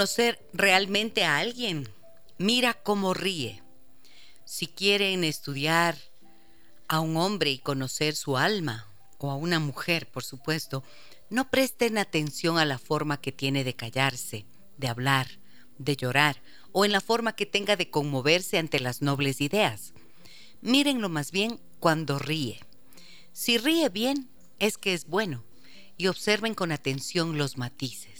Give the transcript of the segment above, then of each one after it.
Conocer realmente a alguien, mira cómo ríe. Si quieren estudiar a un hombre y conocer su alma, o a una mujer, por supuesto, no presten atención a la forma que tiene de callarse, de hablar, de llorar, o en la forma que tenga de conmoverse ante las nobles ideas. Mírenlo más bien cuando ríe. Si ríe bien, es que es bueno, y observen con atención los matices.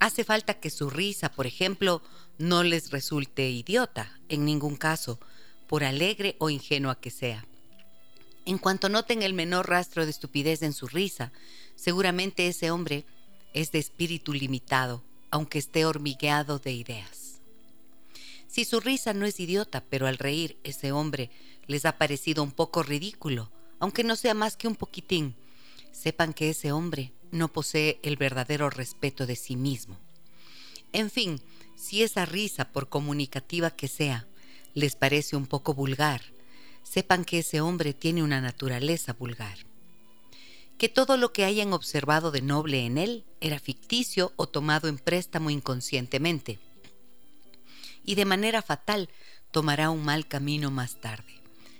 Hace falta que su risa, por ejemplo, no les resulte idiota, en ningún caso, por alegre o ingenua que sea. En cuanto noten el menor rastro de estupidez en su risa, seguramente ese hombre es de espíritu limitado, aunque esté hormigueado de ideas. Si su risa no es idiota, pero al reír ese hombre les ha parecido un poco ridículo, aunque no sea más que un poquitín, sepan que ese hombre no posee el verdadero respeto de sí mismo. En fin, si esa risa, por comunicativa que sea, les parece un poco vulgar, sepan que ese hombre tiene una naturaleza vulgar. Que todo lo que hayan observado de noble en él era ficticio o tomado en préstamo inconscientemente. Y de manera fatal tomará un mal camino más tarde.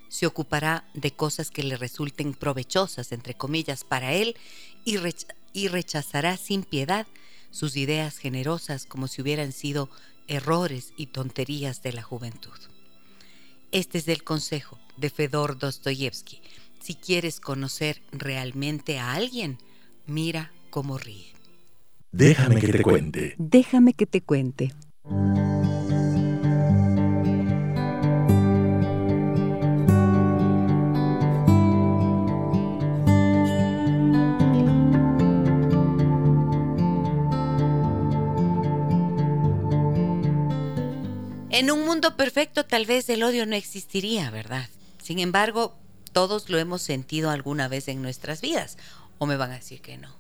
Se ocupará de cosas que le resulten provechosas, entre comillas, para él y, y rechazará sin piedad sus ideas generosas como si hubieran sido errores y tonterías de la juventud. Este es el consejo de Fedor Dostoyevsky. Si quieres conocer realmente a alguien, mira cómo ríe. Déjame que te cuente. Déjame que te cuente. En un mundo perfecto tal vez el odio no existiría, ¿verdad? Sin embargo, todos lo hemos sentido alguna vez en nuestras vidas. ¿O me van a decir que no?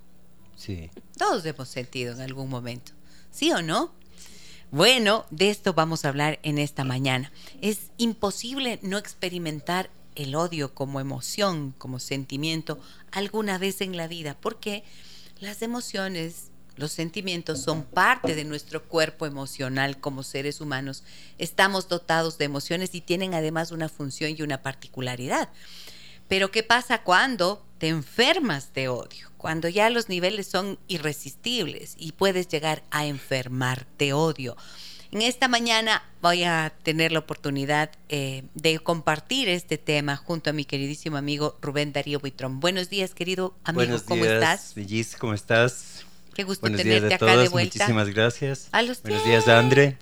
Sí. Todos hemos sentido en algún momento. ¿Sí o no? Bueno, de esto vamos a hablar en esta mañana. Es imposible no experimentar el odio como emoción, como sentimiento, alguna vez en la vida, porque las emociones los sentimientos son parte de nuestro cuerpo emocional como seres humanos. Estamos dotados de emociones y tienen además una función y una particularidad. Pero ¿qué pasa cuando te enfermas de odio? Cuando ya los niveles son irresistibles y puedes llegar a enfermar de odio. En esta mañana voy a tener la oportunidad eh, de compartir este tema junto a mi queridísimo amigo Rubén Darío Buitrón. Buenos días, querido amigo. Buenos ¿Cómo días, estás? ¿cómo estás? Qué gusto Buenos tenerte días a acá todos. de vuelta. Muchísimas gracias. A los Buenos días, Andre.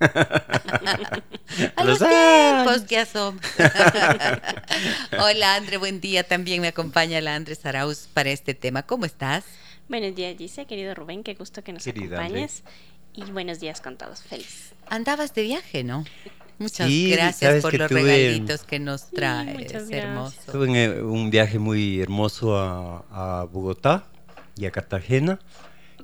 A los los tiempos que. Hola, Andre, buen día. También me acompaña la Andre Saraus para este tema. ¿Cómo estás? Buenos días, Gise, querido Rubén, qué gusto que nos Querida acompañes. Y buenos días con todos, feliz. Andabas de viaje, ¿no? Muchas Sí, gracias por los tuve- regalitos que nos traes. muchas hermoso. Tuve un, eh, un viaje muy hermoso a, a Bogotá y a Cartagena,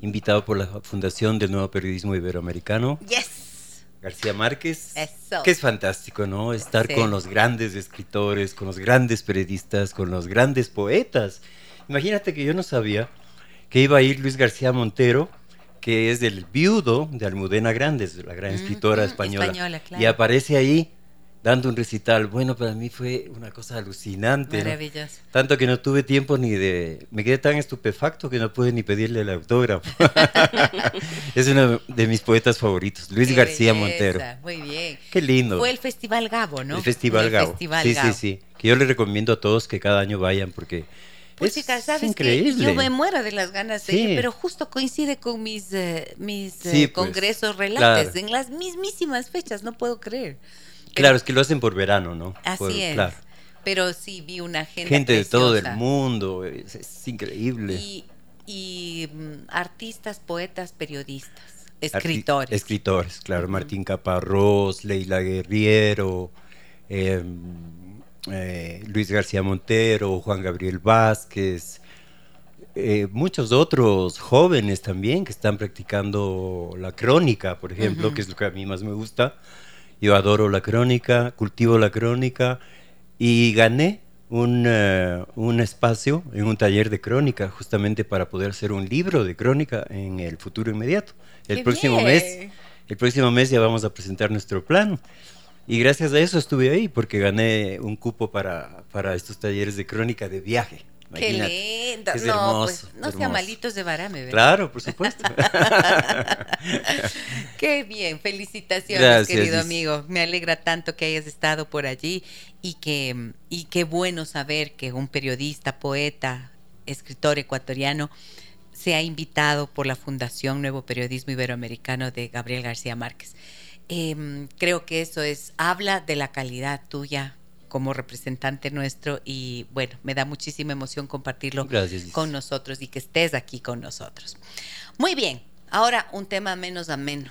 invitado por la Fundación del Nuevo Periodismo Iberoamericano, Yes. García Márquez. Eso. Que es fantástico, ¿no? Estar Sí. con los grandes escritores, con los grandes periodistas, con los grandes poetas. Imagínate que yo no sabía que iba a ir Luis García Montero, que es del viudo de Almudena Grandes, la gran escritora española. española, claro. Y aparece ahí dando un recital. Bueno, para mí fue una cosa alucinante. ¿no? Maravilloso. Tanto que no tuve tiempo ni de... Me quedé tan estupefacto que no pude ni pedirle el autógrafo. es uno de mis poetas favoritos, Luis Qué García belleza, Montero. Muy bien. Qué lindo. Fue el Festival Gabo, ¿no? El Festival El Gabo. Festival sí, Gabo. sí, sí. Que yo le recomiendo a todos que cada año vayan porque Pues chicas, sabes increíble. que yo me muero de las ganas de Sí. ir, pero justo coincide con mis, eh, mis eh, pues, congresos relates claro. en las mismísimas fechas, no puedo creer. Claro, es que lo hacen por verano, ¿no? Así Por- es. Claro. pero sí vi una gente. Gente de todo el mundo, es, es increíble. Y, y, mm, artistas, poetas, periodistas, Arti- escritores. Escritores, claro. Martín Caparrós, Leila Guerriero, eh, eh, Luis García Montero, Juan Gabriel Vázquez, eh, muchos otros jóvenes también que están practicando la crónica, por ejemplo, que es lo que a mí más me gusta. Yo adoro la crónica, cultivo la crónica y gané un, eh, un espacio en un taller de crónica justamente para poder hacer un libro de crónica en el futuro inmediato. El ¡Qué próximo bien! mes, el próximo mes ya vamos a presentar nuestro plan. Y gracias a eso estuve ahí porque gané un cupo para, para estos talleres de crónica de viaje. Qué lindo. Es no, pues, no sea malitos de varame, ¿verdad? Claro, por supuesto. Qué bien, felicitaciones, Gracias, querido amigo. Me alegra tanto que hayas estado por allí y que y qué bueno saber que un periodista, poeta, escritor ecuatoriano se ha invitado por la Fundación Nuevo Periodismo Iberoamericano de Gabriel García Márquez. Em, creo que eso es habla de la calidad tuya como representante nuestro y bueno, me da muchísima emoción compartirlo Gracias, con nosotros y que estés aquí con nosotros. Muy bien, ahora un tema menos ameno.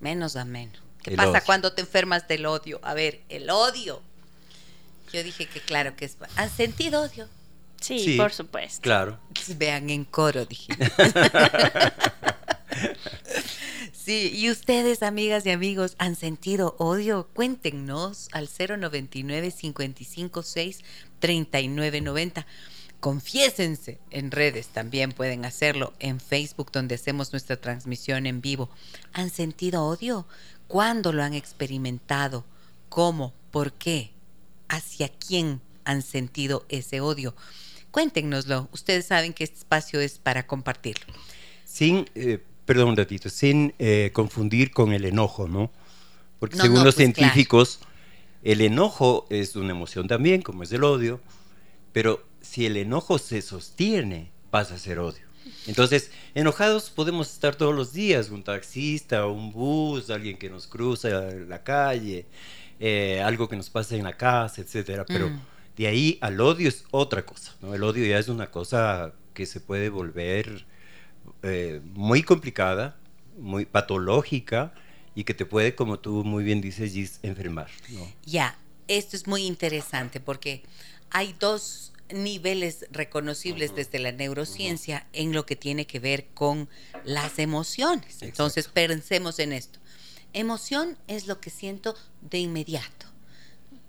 Menos ameno. ¿Qué El pasa odio. cuando te enfermas del odio? A ver, el odio. Yo dije que claro que es... ¿Han sentido odio? Sí, Sí. por supuesto. claro. Vean en coro, dije. Sí, y ustedes, amigas y amigos, ¿han sentido odio? Cuéntenos al 099-556-3990. Confiésense en redes, también pueden hacerlo en Facebook, donde hacemos nuestra transmisión en vivo. ¿Han sentido odio? ¿Cuándo lo han experimentado? ¿Cómo? ¿Por qué? ¿Hacia quién han sentido ese odio? Cuéntenoslo. Ustedes saben que este espacio es para compartirlo. Sin, eh, perdón un ratito, sin eh, confundir con el enojo, ¿no? Porque No, según no, los pues, claro. científicos, el enojo es una emoción también, como es el odio, pero si el enojo se sostiene, pasa a ser odio. Entonces, enojados podemos estar todos los días, un taxista, un bus, alguien que nos cruza la calle, eh, algo que nos pasa en la casa, etcétera. Pero Mm. de ahí al odio es otra cosa, ¿no? El odio ya es una cosa que se puede volver eh, muy complicada, muy patológica y que te puede, como tú muy bien dices, Gis, enfermar. ¿no? Ya, esto es muy interesante porque hay dos niveles reconocibles desde la neurociencia en lo que tiene que ver con las emociones. Entonces, pensemos en esto. Emoción es lo que siento de inmediato.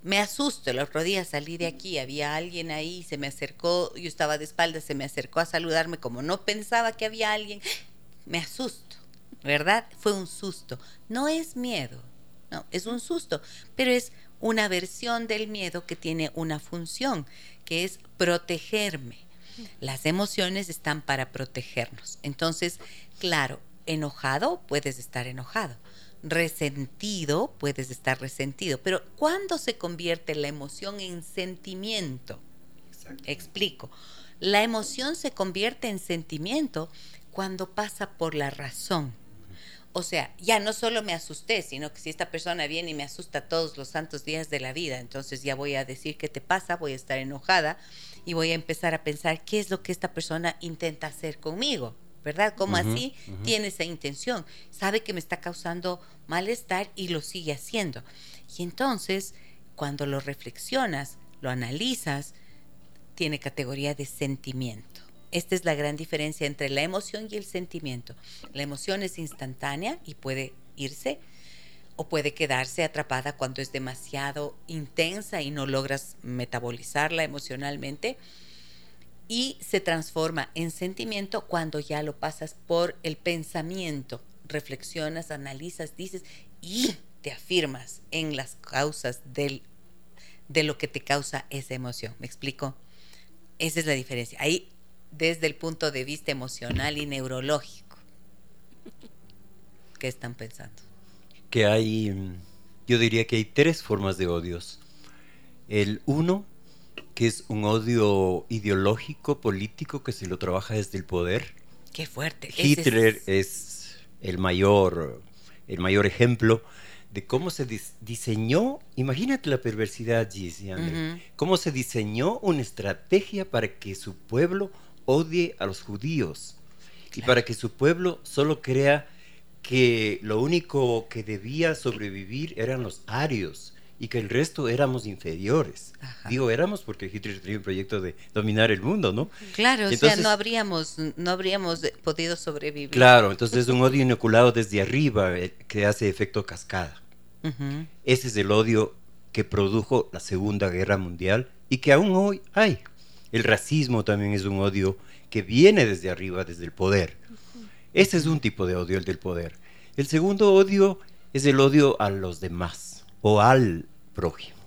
Me asusto, el otro día salí de aquí, había alguien ahí, se me acercó, yo estaba de espaldas, se me acercó a saludarme como no pensaba que había alguien, me asusto, ¿verdad? Fue un susto, no es miedo, no, es un susto, pero es una versión del miedo que tiene una función, que es protegerme. Las emociones están para protegernos. Entonces, claro, enojado puedes estar enojado, resentido puedes estar resentido, pero ¿cuándo se convierte la emoción en sentimiento? Explico. La emoción se convierte en sentimiento cuando pasa por la razón. O sea, ya no solo me asusté, sino que si esta persona viene y me asusta todos los santos días de la vida, entonces ya voy a decir qué te pasa, voy a estar enojada y voy a empezar a pensar qué es lo que esta persona intenta hacer conmigo, ¿verdad? ¿Cómo Ujú, así ujú. tiene esa intención? Sabe que me está causando malestar y lo sigue haciendo. Y entonces, cuando lo reflexionas, lo analizas, tiene categoría de sentimiento. Esta es la gran diferencia entre la emoción y el sentimiento. La emoción es instantánea y puede irse o puede quedarse atrapada cuando es demasiado intensa y no logras metabolizarla emocionalmente y se transforma en sentimiento cuando ya lo pasas por el pensamiento, reflexionas, analizas, dices y te afirmas en las causas del, de lo que te causa esa emoción. ¿Me explico? Esa es la diferencia. Ahí, desde el punto de vista emocional y neurológico, ¿qué están pensando? Que hay, yo diría que hay tres formas de odios. El uno, que es un odio ideológico, político, que se lo trabaja desde el poder. Qué fuerte. Hitler es- es el mayor, el mayor ejemplo de cómo se dis- diseñó, imagínate la perversidad, y André, Ujú. cómo se diseñó una estrategia para que su pueblo odie a los judíos y para que su pueblo solo crea que lo único que debía sobrevivir eran los arios y que el resto éramos inferiores. Ajá. Digo éramos porque Hitler tenía un proyecto de dominar el mundo, ¿no? Claro, o sea, Entonces- no habríamos, no habríamos podido sobrevivir. Claro, entonces es un odio inoculado desde arriba eh, que hace efecto cascada. Ese es el odio que produjo la Segunda Guerra Mundial y que aún hoy hay. El racismo también es un odio que viene desde arriba, desde el poder. Ese es un tipo de odio, el del poder. El segundo odio es el odio a los demás o al prójimo.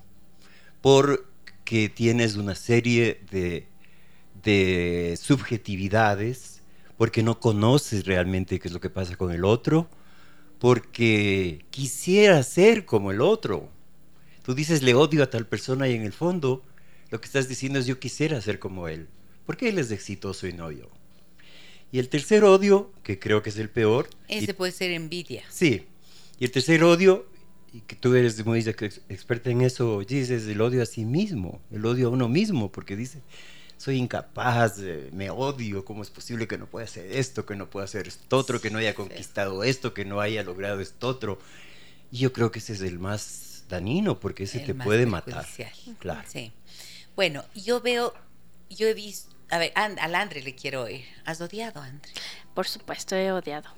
Porque tienes una serie de, de subjetividades, porque no conoces realmente qué es lo que pasa con el otro, porque quisiera ser como el otro. Tú dices le odio a tal persona y en el fondo lo que estás diciendo es yo quisiera ser como él. porque él es exitoso y no yo? Y el tercer odio, que creo que es el peor. y- Ese puede ser envidia. Sí. Y el tercer odio, y que tú eres muy ex- experta en eso, Gis, es el odio a sí mismo, el odio a uno mismo, porque dice, soy incapaz, eh, me odio, ¿cómo es posible que no pueda hacer esto, que no pueda hacer esto otro, que no haya conquistado esto, que no haya logrado esto otro? Y yo creo que ese es el más dañino, porque ese El te más puede matar. Claro. Sí. Bueno, yo veo, yo he visto, a ver, al Andre le quiero oír. ¿Has odiado, Andre? Por supuesto, he odiado.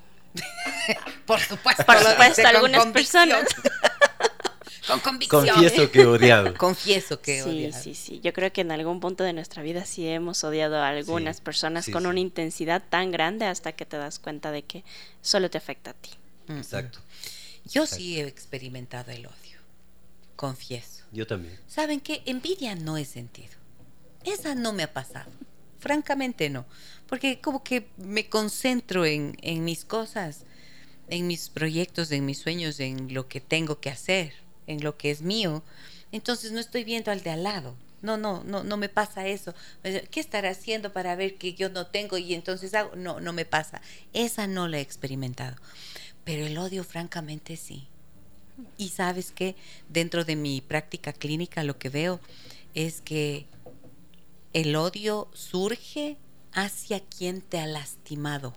Por supuesto. Por supuesto, algunas convicción. personas. con convicción. Confieso que he odiado. Confieso que he Sí, odiado. sí, sí. Yo creo que en algún punto de nuestra vida sí hemos odiado a algunas Sí, personas sí, con sí. una intensidad tan grande hasta que te das cuenta de que solo te afecta a ti. Exacto. Yo sí he experimentado el odio. Confieso. Yo también. ¿Saben qué? Envidia no he sentido. Esa no me ha pasado. Francamente no. Porque como que me concentro en, en mis cosas, en mis proyectos, en mis sueños, en lo que tengo que hacer, en lo que es mío. Entonces no estoy viendo al de al lado. No, no, no, no me pasa eso. ¿Qué estará haciendo para ver que yo no tengo y entonces hago? No, no me pasa. Esa no la he experimentado. Pero el odio, francamente, sí. Y sabes que dentro de mi práctica clínica lo que veo es que el odio surge hacia quien te ha lastimado.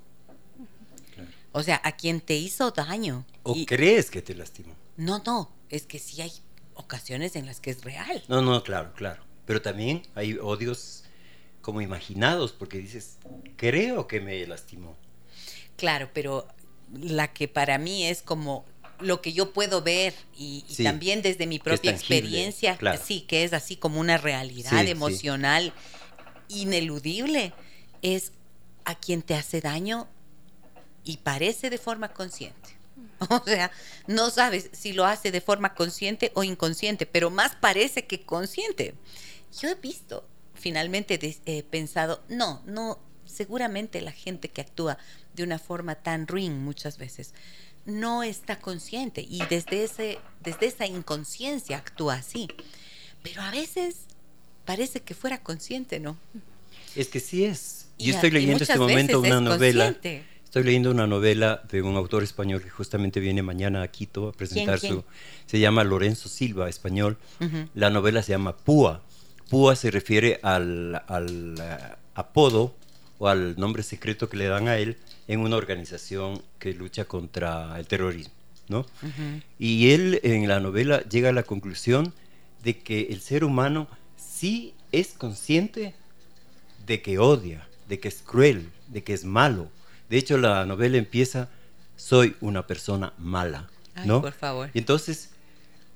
O sea, a quien te hizo daño. ¿O Y- crees que te lastimó? no, no, es que sí hay ocasiones en las que es real. No, no, claro, claro. Pero también hay odios como imaginados, porque dices, creo que me lastimó. Claro, pero la que para mí es como lo que yo puedo ver y, y Sí, también desde mi propia tangible, experiencia, claro. sí, que es así como una realidad Sí, sí. emocional ineludible, es a quien te hace daño y parece de forma consciente. O sea, no sabes si lo hace de forma consciente o inconsciente, pero más parece que consciente. Yo he visto, finalmente he pensado, no, no, seguramente la gente que actúa de una forma tan ruin muchas veces no está consciente y desde, ese, desde esa inconsciencia actúa así. Pero a veces parece que fuera consciente, ¿no? Es que sí es. Y estoy leyendo en este momento una es novela. consciente. Estoy leyendo una novela de un autor español que justamente viene mañana a Quito a presentar quién? su. Se llama Lorenzo Silva, español. Ujú. La novela se llama Púa. Púa se refiere al, al, eh, apodo o al nombre secreto que le dan a él en una organización que lucha contra el terrorismo, ¿no? Ujú. Y él en la novela llega a la conclusión de que el ser humano sí es consciente de que odia, de que es cruel, de que es malo. De hecho, la novela empieza, soy una persona mala, Ay, ¿no? por favor. Y entonces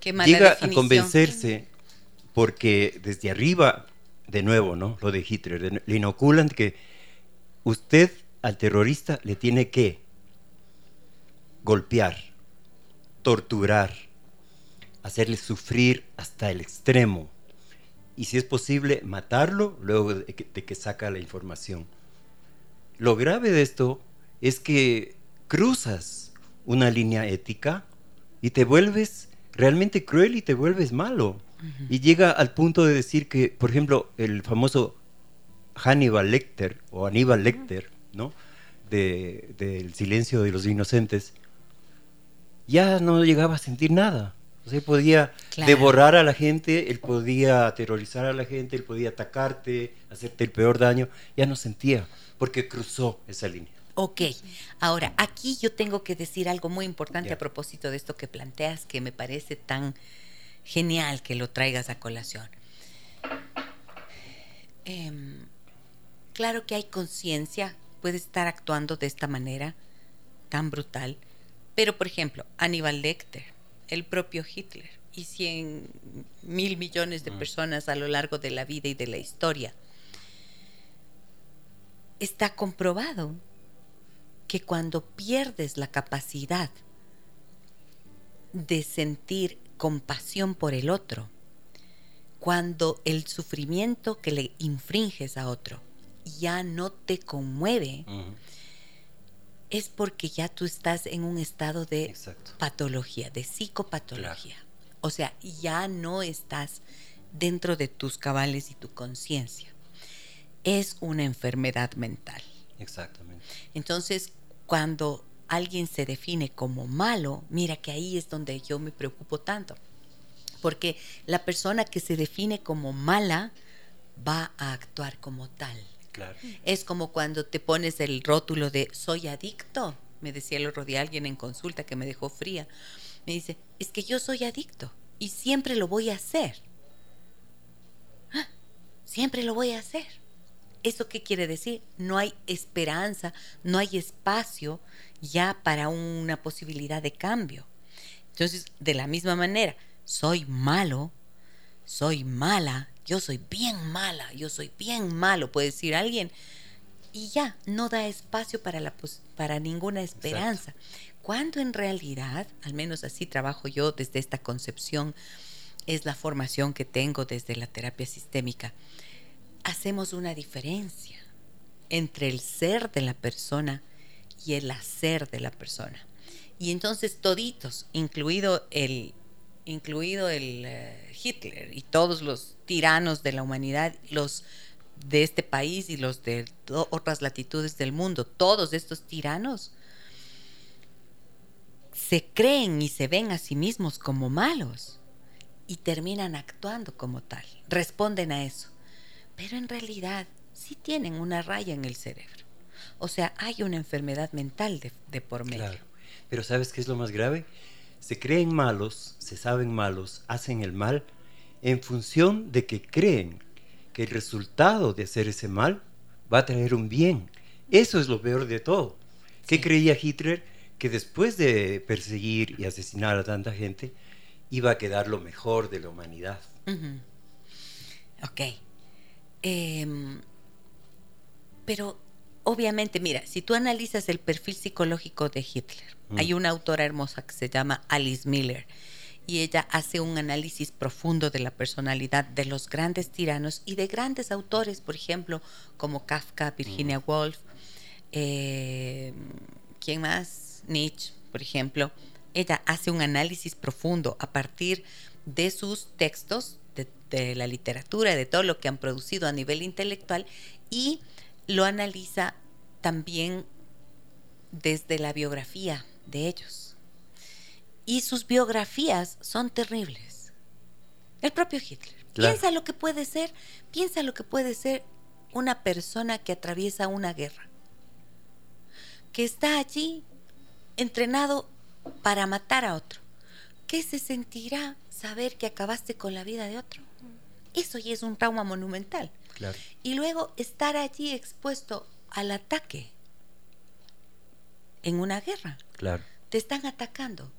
Qué mala llega a convencerse porque desde arriba, de nuevo, ¿no? Lo de Hitler, de- le inoculan que usted al terrorista le tiene que golpear, torturar, hacerle sufrir hasta el extremo y si es posible matarlo luego de que, de que saca la información. Lo grave de esto es que cruzas una línea ética y te vuelves realmente cruel y te vuelves malo. Y llega al punto de decir que, por ejemplo, el famoso Hannibal Lecter o Aníbal Lecter, ¿no? De- del silencio de los inocentes, ya no llegaba a sentir nada. O sea, él podía Claro. devorar a la gente, él podía aterrorizar a la gente, él podía atacarte, hacerte el peor daño. Ya no sentía, porque cruzó esa línea. Ok, ahora aquí yo tengo que decir algo muy importante a propósito de esto que planteas, que me parece tan genial que lo traigas a colación. Em, claro que hay conciencia, puede estar actuando de esta manera tan brutal, pero por ejemplo, Aníbal Lecter, el propio Hitler y cien mil millones de Mm. personas a lo largo de la vida y de la historia, está comprobado que cuando pierdes la capacidad de sentir compasión por el otro, cuando el sufrimiento que le infringes a otro ya no te conmueve. Es porque ya tú estás en un estado de Exacto. patología, de psicopatología. O sea, ya no estás dentro de tus cabales y tu conciencia. Es una enfermedad mental. Exactamente. Entonces, cuando alguien se define como malo, mira que ahí es donde yo me preocupo tanto. Porque la persona que se define como mala va a actuar como tal. Es como cuando te pones el rótulo de soy adicto. Me decía el otro día alguien en consulta que me dejó fría. Me dice, es que yo soy adicto y siempre lo voy a hacer. Ah, Siempre lo voy a hacer. ¿Eso qué quiere decir? No hay esperanza, no hay espacio ya para una posibilidad de cambio. Entonces, de la misma manera, soy malo, soy mala, yo soy bien mala, yo soy bien malo, puede decir alguien, y ya, no da espacio para, la para ninguna esperanza. Cuando en realidad, al menos así trabajo yo desde esta concepción, es la formación que tengo desde la terapia sistémica, hacemos una diferencia entre el ser de la persona y el hacer de la persona. Y entonces toditos, incluido el, incluido el eh, Hitler y todos los tiranos de la humanidad, los de este país y los de otras latitudes del mundo, todos estos tiranos se creen y se ven a sí mismos como malos y terminan actuando como tal, responden a eso. Pero en realidad sí tienen una raya en el cerebro. O sea, hay una enfermedad mental de, de por medio. Claro. Pero ¿sabes qué es lo más grave? Se creen malos, se saben malos, hacen el mal en función de que creen que el resultado de hacer ese mal va a traer un bien. Eso es lo peor de todo. ¿Qué Sí. creía Hitler? Que después de perseguir y asesinar a tanta gente, iba a quedar lo mejor de la humanidad. Ujú. Ok. Em, pero obviamente, mira, si tú analizas el perfil psicológico de Hitler, Mm. hay una autora hermosa que se llama Alice Miller y ella hace un análisis profundo de la personalidad de los grandes tiranos y de grandes autores, por ejemplo, como Kafka, Virginia Woolf, eh, ¿quién más? Nietzsche, por ejemplo. Ella hace un análisis profundo a partir de sus textos, de, de la literatura, de todo lo que han producido a nivel intelectual y lo analiza también desde la biografía de ellos. Y sus biografías son terribles. El propio Hitler. Claro. Piensa lo que puede ser, piensa lo que puede ser una persona que atraviesa una guerra, que está allí entrenado para matar a otro. ¿Qué se sentirá saber que acabaste con la vida de otro? Eso ya es un trauma monumental. Claro. Y luego estar allí expuesto al ataque en una guerra. Claro. Te están atacando.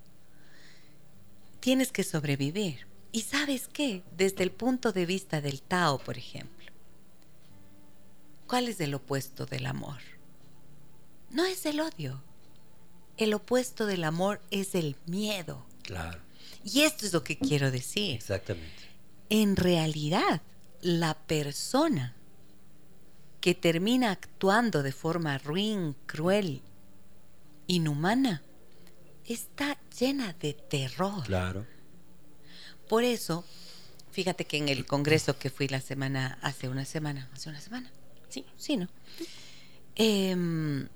Tienes que sobrevivir. ¿Y sabes qué? Desde el punto de vista del Tao, por ejemplo. ¿Cuál es el opuesto del amor? No es el odio. El opuesto del amor es el miedo. Claro. Y esto es lo que quiero decir. Exactamente. En realidad, la persona que termina actuando de forma ruin, cruel, inhumana, está llena de terror. Claro. Por eso, fíjate que en el congreso que fui la semana, hace una semana, hace una semana, sí, sí, ¿no? Em,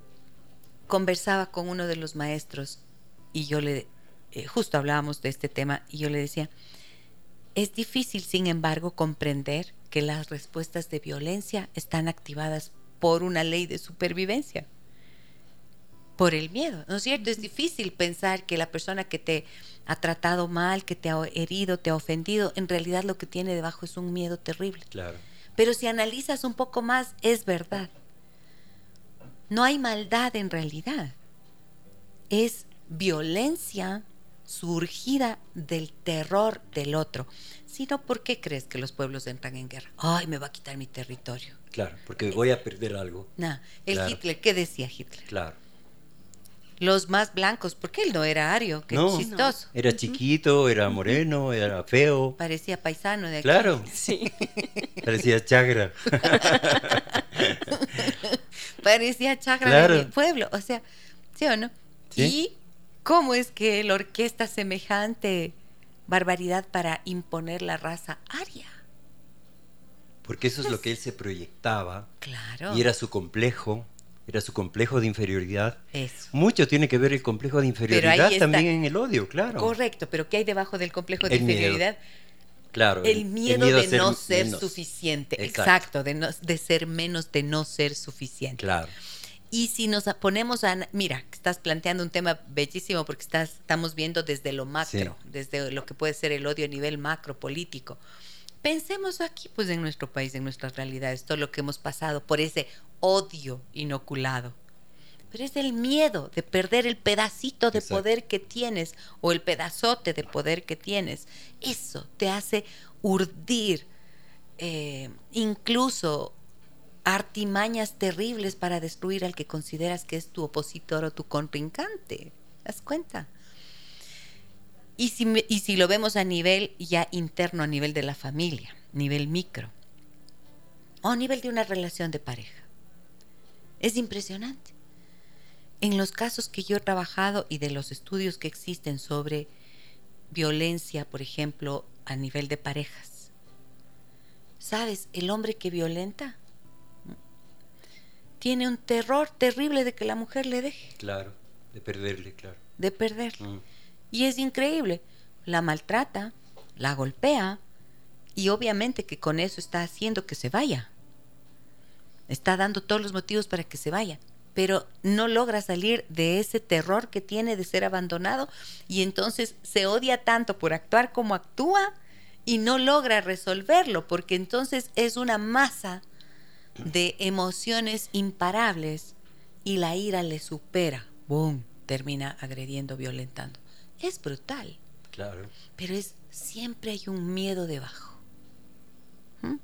conversaba con uno de los maestros y yo le eh, justo hablábamos de este tema y yo le decía, es difícil, sin embargo, comprender que las respuestas de violencia están activadas por una ley de supervivencia, por el miedo, ¿no es cierto? Es difícil pensar que la persona que te ha tratado mal, que te ha herido, te ha ofendido, en realidad lo que tiene debajo es un miedo terrible. Claro. Pero si analizas un poco más, es verdad. No hay maldad en realidad. Es violencia surgida del terror del otro. Sino, ¿por qué crees que los pueblos entran en guerra? Ay, me va a quitar mi territorio. Claro, porque voy a perder algo. No, el Claro. Hitler, ¿qué decía Hitler? Claro. Los más blancos, porque él no era ario, qué No. chistoso. Era chiquito, era moreno, era feo. Parecía paisano de aquí. Claro, Sí. parecía chagra. Parecía chagra Claro. de mi pueblo. O sea, ¿sí o no? Sí. ¿Y cómo es que él orquesta semejante barbaridad para imponer la raza aria? Porque eso es lo que él se proyectaba. Claro. Y era su complejo, era su complejo de inferioridad. Eso. Mucho tiene que ver el complejo de inferioridad también en el odio, claro. Correcto, pero ¿qué hay debajo del complejo de El miedo. inferioridad? Claro. El miedo, de no ser menos. suficiente. Exacto. Exacto, de, no- de ser menos, de no ser suficiente. Claro. Y si nos ponemos a... Mira, estás planteando un tema bellísimo porque estás, estamos viendo desde lo macro, desde lo que puede ser el odio a nivel macro político. Pensemos aquí, pues en nuestro país, en nuestras realidades, todo lo que hemos pasado por ese odio inoculado. Pero es el miedo de perder el pedacito de Exacto. poder que tienes o el pedazote de poder que tienes. Eso te hace urdir eh, incluso artimañas terribles para destruir al que consideras que es tu opositor o tu contrincante. ¿Te das cuenta? Y si, y si lo vemos a nivel ya interno, a nivel de la familia, nivel micro, o a nivel de una relación de pareja, es impresionante. En los casos que yo he trabajado y de los estudios que existen sobre violencia, por ejemplo, a nivel de parejas, ¿sabes? El hombre que violenta tiene un terror terrible de que la mujer le deje, Claro. De perderle, claro. de perderle. Mm. Y es increíble. La maltrata, la golpea y obviamente que con eso está haciendo que se vaya. Está dando todos los motivos para que se vaya. Pero no logra salir de ese terror que tiene de ser abandonado y entonces se odia tanto por actuar como actúa y no logra resolverlo porque entonces es una masa de emociones imparables y la ira le supera. ¡Boom! Termina agrediendo, violentando. Es brutal, Claro. pero es siempre hay un miedo debajo. ¿Mm?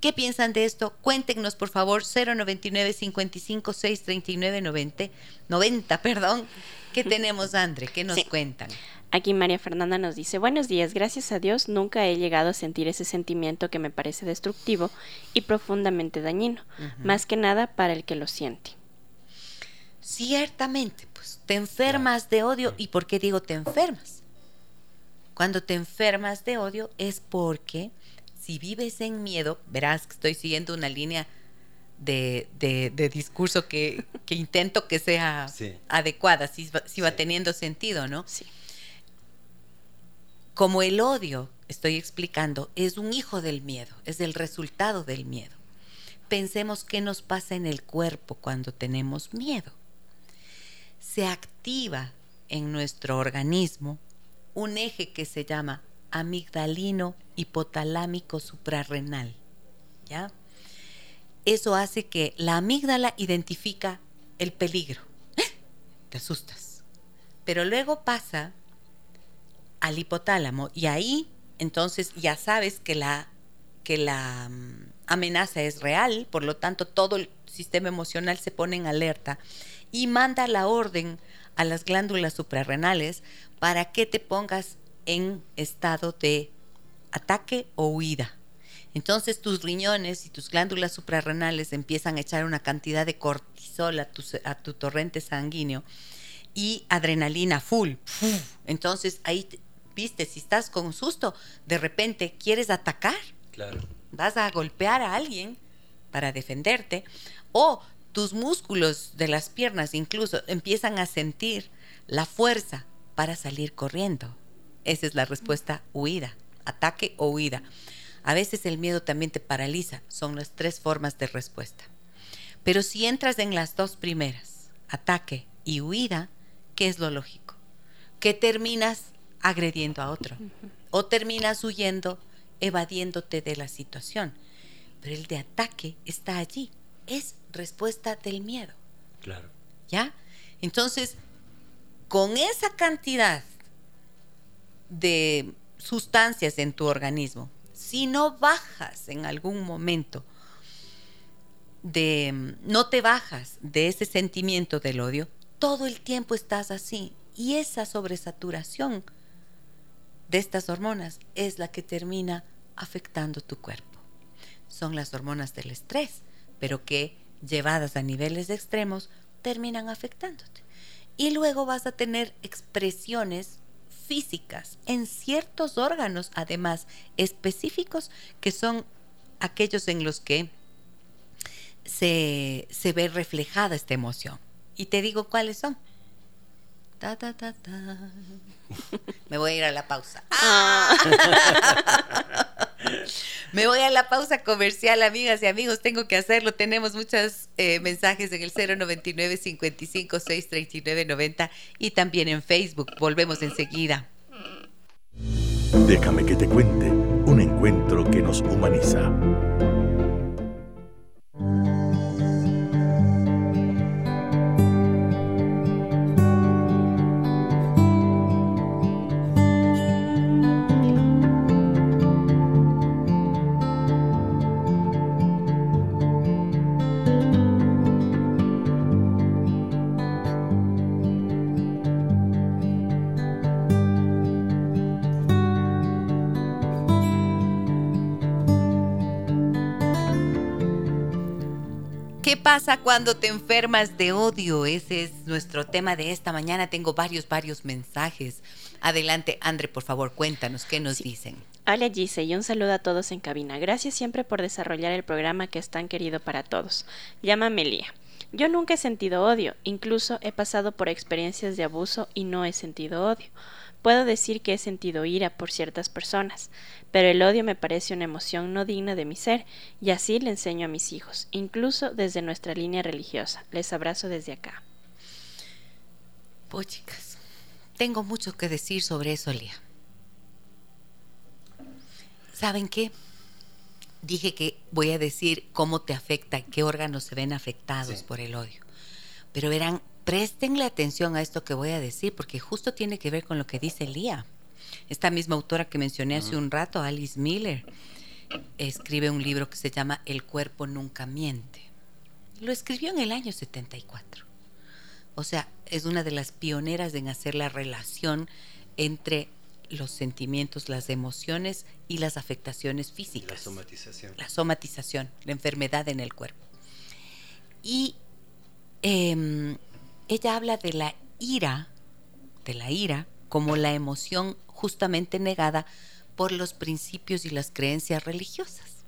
¿Qué piensan de esto? Cuéntenos, por favor, 099 55 639 90, 90, perdón. ¿Qué tenemos, Andre? ¿Qué nos Sí. cuentan? Aquí María Fernanda nos dice, buenos días, gracias a Dios nunca he llegado a sentir ese sentimiento que me parece destructivo y profundamente dañino, más que nada para el que lo siente. Ciertamente, pues te enfermas de odio. ¿Y por qué digo te enfermas? Cuando te enfermas de odio es porque si vives en miedo, verás que estoy siguiendo una línea de, de- de discurso que, que intento que sea Sí. adecuada, si, va- si va Sí. teniendo sentido, ¿no? Sí. Como el odio, estoy explicando, es un hijo del miedo, es el resultado del miedo. Pensemos qué nos pasa en el cuerpo cuando tenemos miedo. Se activa en nuestro organismo un eje que se llama amigdalino hipotalámico suprarrenal. ¿Ya? Eso hace que la amígdala identifica el peligro. ¡Ah! Te asustas. Pero luego pasa al hipotálamo y ahí entonces ya sabes que la que la mm, amenaza es real, por lo tanto todo el sistema emocional se pone en alerta y manda la orden a las glándulas suprarrenales para que te pongas en estado de ataque o huida. Entonces tus riñones y tus glándulas suprarrenales empiezan a echar una cantidad de cortisol a tu, torrente sanguíneo y adrenalina full. Entonces ahí, te- viste, si estás con susto, de repente quieres atacar, Claro. Vas a golpear a alguien para defenderte o tus músculos de las piernas incluso empiezan a sentir la fuerza para salir corriendo. Esa es la respuesta huida, ataque o huida. A veces el miedo también te paraliza. Son las tres formas de respuesta. Pero si entras en las dos primeras, ataque y huida, ¿qué es lo lógico? Que terminas agrediendo a otro o terminas huyendo, evadiéndote de la situación. Pero el de ataque está allí. Es respuesta del miedo. Claro. ¿Ya? Entonces, con esa cantidad de sustancias en tu organismo, si no bajas en algún momento de, no te bajas de ese sentimiento del odio, todo el tiempo estás así. Y esa sobresaturación de estas hormonas es la que termina afectando tu cuerpo. Son las hormonas del estrés, pero que llevadas a niveles extremos terminan afectándote. Y luego vas a tener expresiones físicas en ciertos órganos, además específicos, que son aquellos en los que se, se ve reflejada esta emoción. Y te digo cuáles son. Ta, ta, ta, ta. Me voy a ir a la pausa. Ah. Me voy a la pausa comercial, amigas y amigos. Tengo que hacerlo. Tenemos muchos eh, mensajes en el 099 55 639 90 y también en Facebook. Volvemos enseguida. Déjame que te cuente un encuentro que nos humaniza. Pasa cuando te enfermas de odio? Ese es nuestro tema de esta mañana. Tengo varios, varios mensajes. Adelante, André, por favor, cuéntanos qué nos dicen. Hola Gise y un saludo a todos en cabina. Gracias siempre por desarrollar el programa que es tan querido para todos. Llámame Lía. Yo nunca he sentido odio, incluso he pasado por experiencias de abuso y no he sentido odio. Puedo decir que he sentido ira por ciertas personas, pero el odio me parece una emoción no digna de mi ser, y así le enseño a mis hijos, incluso desde nuestra línea religiosa. Les abrazo desde acá. Pues chicas, tengo mucho que decir sobre eso, Lía. ¿Saben qué? Dije que voy a decir cómo te afecta, qué órganos se ven afectados Sí. por el odio. Pero verán, préstenle atención a esto que voy a decir, porque justo tiene que ver con lo que dice Lía. Esta misma autora que mencioné hace un rato, Alice Miller, escribe un libro que se llama El cuerpo nunca miente. Lo escribió en el año 74. O sea, es una de las pioneras en hacer la relación entre los sentimientos, las emociones y las afectaciones físicas. La somatización. La somatización, la enfermedad en el cuerpo. Y em, ella habla de la ira, de la ira, como la emoción justamente negada por los principios y las creencias religiosas.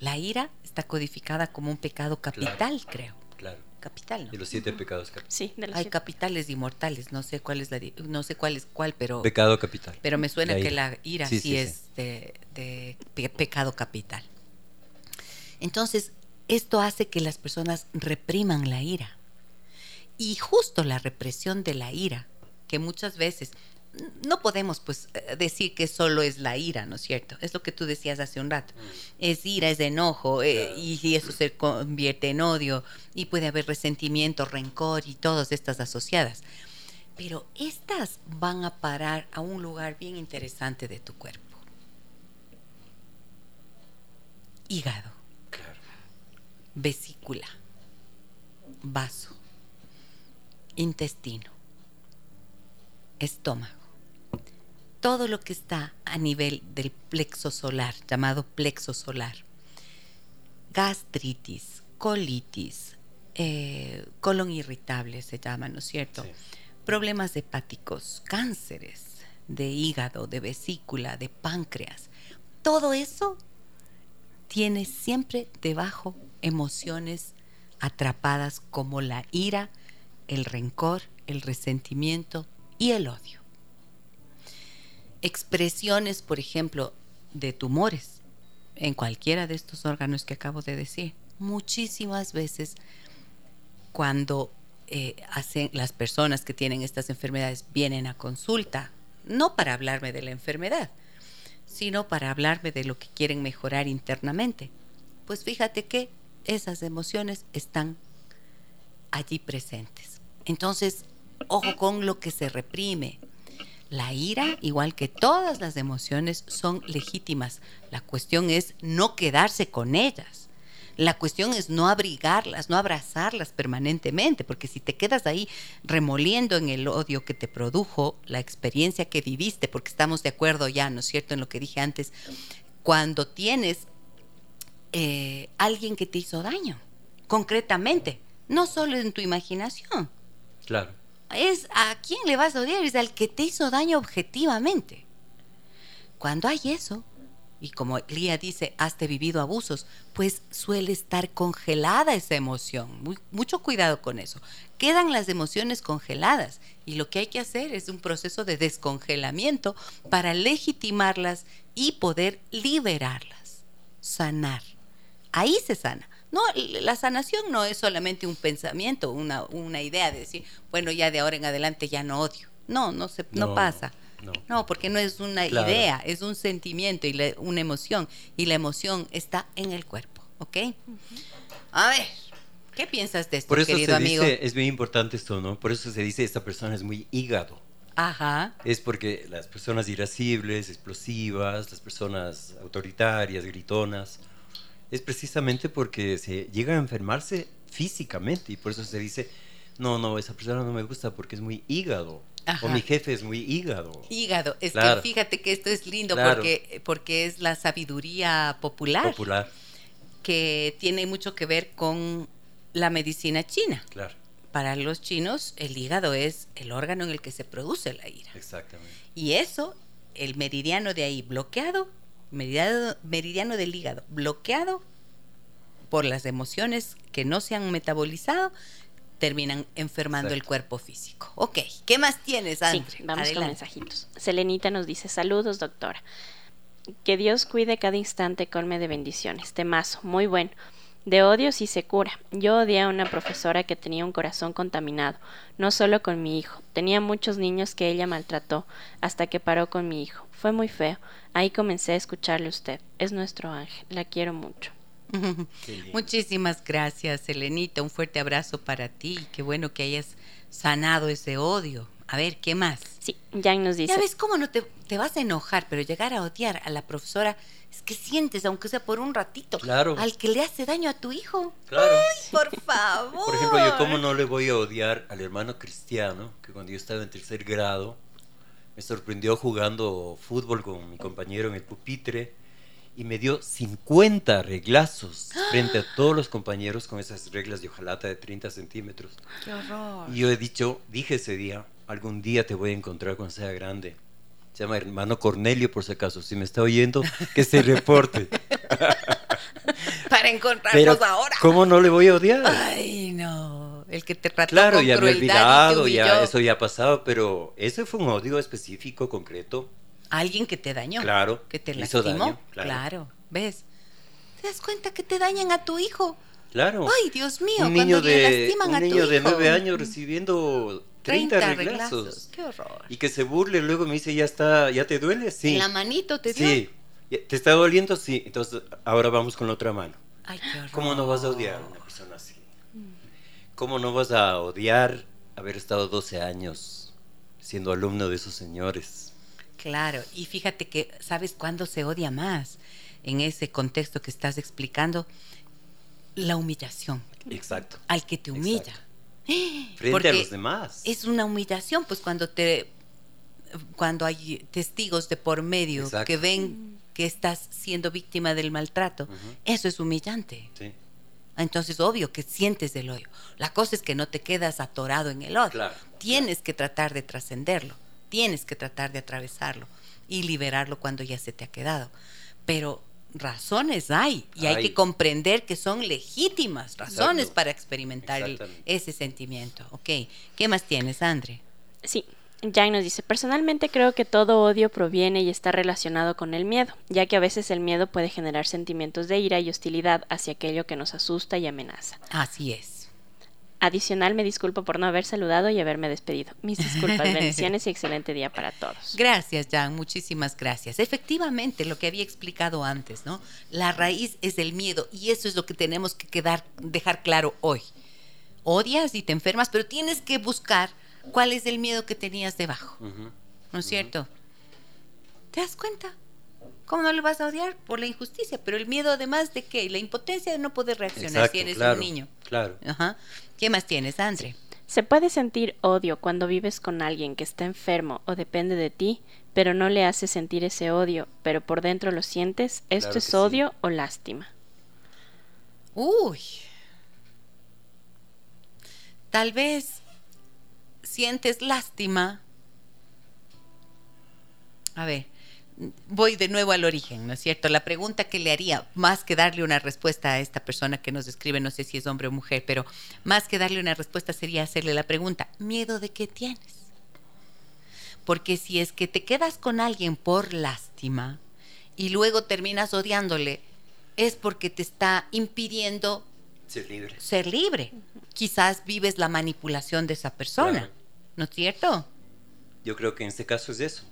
La ira está codificada como un pecado capital, creo. Claro. Capital, Y ¿no? los siete pecados capitales. Sí, de los Hay siete. capitales y mortales, no sé cuál es la no sé cuál es cuál, pero Pecado capital. pero me suena La que la ira Sí, sí, sí, sí. es De, de pe- pecado capital. Entonces, esto hace que las personas repriman la ira. Y justo la represión de la ira, que muchas veces no podemos pues eh, decir que solo es la ira, ¿no es cierto? Es lo que tú decías hace un rato. Es ira, es enojo, eh, y, y eso se convierte en odio, y puede haber resentimiento, rencor y todas estas asociadas. Pero estas van a parar a un lugar bien interesante de tu cuerpo. Hígado. Vesícula, vaso, intestino, estómago. Todo lo que está a nivel del plexo solar, llamado plexo solar. Gastritis, colitis, eh, colon irritable se llama, ¿no es cierto? Sí. problemas hepáticos, cánceres de hígado, de vesícula, de páncreas. Todo eso tiene siempre debajo emociones atrapadas como la ira, el rencor, el resentimiento y el odio. expresiones, por ejemplo, de tumores en cualquiera de estos órganos que acabo de decir. Muchísimas veces cuando eh, hacen las personas que tienen estas enfermedades vienen a consulta, no para hablarme de la enfermedad, sino para hablarme de lo que quieren mejorar internamente. Pues fíjate que esas emociones están allí presentes. Entonces, ojo con lo que se reprime. La ira, igual que todas las emociones, son legítimas. La cuestión es no quedarse con ellas. La cuestión es no abrigarlas, no abrazarlas permanentemente, porque si te quedas ahí remoliendo en el odio que te produjo la experiencia que viviste, porque estamos de acuerdo ya, ¿no es cierto?, en lo que dije antes, cuando tienes eh, alguien que te hizo daño, concretamente, no solo en tu imaginación. Claro. Es a quién le vas a odiar, es al que te hizo daño objetivamente. Cuando hay eso, y como Lía dice, has vivido abusos, pues suele estar congelada esa emoción. mucho cuidado con eso. Quedan las emociones congeladas y lo que hay que hacer es un proceso de descongelamiento para legitimarlas y poder liberarlas, sanar. Ahí se sana. No, la sanación no es solamente un pensamiento, una, una idea de decir, bueno, ya de ahora en adelante ya no odio. No, no, se, no, pasa. No. porque no es una idea, es un sentimiento y una emoción. Y la emoción está en el cuerpo, ¿ok? A ver, ¿qué piensas de esto, Por eso querido se amigo? Dice, es muy importante esto, ¿no? Por eso se dice, esta persona es muy hígado. Ajá. Es porque las personas irascibles, explosivas, las personas autoritarias, gritonas, es precisamente porque se llega a enfermarse físicamente y por eso se dice, no, no, esa persona no me gusta porque es muy hígado. O mi jefe es muy hígado. Hígado. Es que fíjate que esto es lindo porque, porque es la sabiduría popular. Popular. Que tiene mucho que ver con la medicina china. Claro. Para los chinos, el hígado es el órgano en el que se produce la ira. Exactamente. Y eso, el meridiano de ahí bloqueado, meridiano, del hígado bloqueado por las emociones que no se han metabolizado, terminan enfermando el cuerpo físico. Ok, ¿qué más tienes, André? Sí, vamos con mensajitos. Selenita nos dice, saludos, doctora. Que Dios cuide cada instante, colme de bendiciones. Temazo, muy bueno. De odio sí se cura. Yo odié a una profesora que tenía un corazón contaminado, no solo con mi hijo. Tenía muchos niños que ella maltrató, hasta que paró con mi hijo. Fue muy feo. Ahí comencé a escucharle a usted. Es nuestro ángel. La quiero mucho. Muchísimas gracias, Elenita. Un fuerte abrazo para ti. Qué bueno que hayas sanado ese odio. A ver, ¿qué más? Sí, Jan nos dice. Ya ves cómo no te, te, vas a enojar, pero llegar a odiar a la profesora es que sientes, aunque sea por un ratito, claro. al que le hace daño a tu hijo. Claro. Ay, por favor. Por ejemplo, yo cómo no le voy a odiar al hermano cristiano, que cuando yo estaba en tercer grado, me sorprendió jugando fútbol con mi compañero en el pupitre y me dio 50 reglazos frente a todos los compañeros con esas reglas de hojalata de 30 centímetros. ¡Qué horror! Y yo he dicho, dije ese día, algún día te voy a encontrar cuando sea grande. Se llama hermano Cornelio, por si acaso. Si me está oyendo, que se reporte. Para encontrarnos ahora. ¿Cómo no le voy a odiar? Ay, no el que te trató claro, con ya me he olvidado, ya eso ya ha pasado, pero ese fue un odio específico, concreto. Alguien que te dañó. Claro. Que te lastimó. claro. ¿Ves? ¿Te das cuenta que te dañan a tu hijo? Claro. Ay, Dios mío, un niño de, lastiman un a niño tu de hijo. nueve años recibiendo 30, 30 reglazos. Qué horror. Y que se burle, luego me dice, ¿ya está, ya te duele? Sí. ¿En la manito te dio? Sí. ¿Te está doliendo? Sí. Entonces, ahora vamos con la otra mano. Ay, qué horror. ¿Cómo no vas a odiar a una persona así? ¿Cómo no vas a odiar haber estado 12 años siendo alumno de esos señores? Claro, y fíjate que, ¿sabes cuándo se odia más? En ese contexto que estás explicando, la humillación. Exacto. Al que te humilla. Exacto. Frente Porque a los demás. Es una humillación, pues cuando te cuando hay testigos de por medio Exacto. que ven que estás siendo víctima del maltrato, Ujú. eso es humillante. Sí, Entonces, obvio que sientes el odio. La cosa es que no te quedas atorado en el odio. Claro, Tienes que tratar de trascenderlo. Tienes que tratar de atravesarlo y liberarlo cuando ya se te ha quedado. Pero razones hay y hay, Hay. que comprender que son legítimas razones Exacto. para experimentar el- ese sentimiento. Ok, ¿qué más tienes, Andre? Sí, Jan nos dice, personalmente creo que todo odio proviene y está relacionado con el miedo, ya que a veces el miedo puede generar sentimientos de ira y hostilidad hacia aquello que nos asusta y amenaza. Así es. Adicional, me disculpo por no haber saludado y haberme despedido. Mis disculpas, bendiciones y excelente día para todos. Gracias, Jan, muchísimas gracias. Efectivamente, lo que había explicado antes, ¿no? La raíz es el miedo y eso es lo que tenemos que quedar, dejar claro hoy. Odias y te enfermas, pero tienes que buscar cuál es el miedo que tenías debajo. ¿No es cierto? ¿Te das cuenta? ¿Cómo no le vas a odiar? Por la injusticia, pero el miedo además de qué? La impotencia de no poder reaccionar si eres un niño. Claro. Ajá. ¿Qué más tienes, Andre? Se puede sentir odio cuando vives con alguien que está enfermo o depende de ti, pero no le hace sentir ese odio, pero por dentro lo sientes. ¿Esto es odio o lástima? Uy. Tal vez sientes lástima. A ver, voy de nuevo al origen, ¿no es cierto? La pregunta que le haría, más que darle una respuesta a esta persona que nos describe, no sé si es hombre o mujer, pero más que darle una respuesta sería hacerle la pregunta, ¿miedo de qué tienes? Porque si es que te quedas con alguien por lástima y luego terminas odiándole, es porque te está impidiendo ser libre. Ser libre. Quizás vives la manipulación de esa persona, ¿no es cierto? Yo creo que en este caso es eso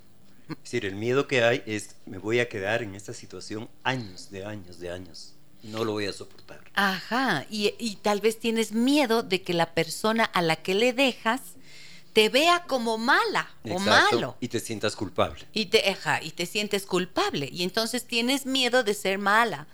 es decir, el miedo que hay es, me voy a quedar en esta situación años, de años, de años. No lo voy a soportar. Ajá, y, tal vez tienes miedo de que la persona a la que le dejas te vea como mala o malo. Y te sientas culpable. Y te, ajá, y te sientes culpable. Y entonces tienes miedo de ser mala